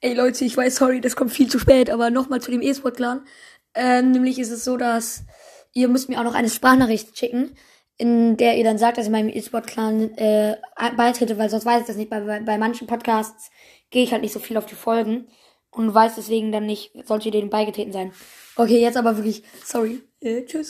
Ey Leute, ich weiß, sorry, das kommt viel zu spät, aber nochmal zu dem E-Sport-Clan. Ähm, nämlich ist es so, dass ihr müsst mir auch noch eine Sprachnachricht schicken, in der ihr dann sagt, dass ihr meinem E-Sport-Clan äh, beitrete, weil sonst weiß ich das nicht. Bei, bei, bei manchen Podcasts gehe ich halt nicht so viel auf die Folgen und weiß deswegen dann nicht, sollte ihr denen beigetreten sein. Okay, jetzt aber wirklich, sorry. Äh, tschüss.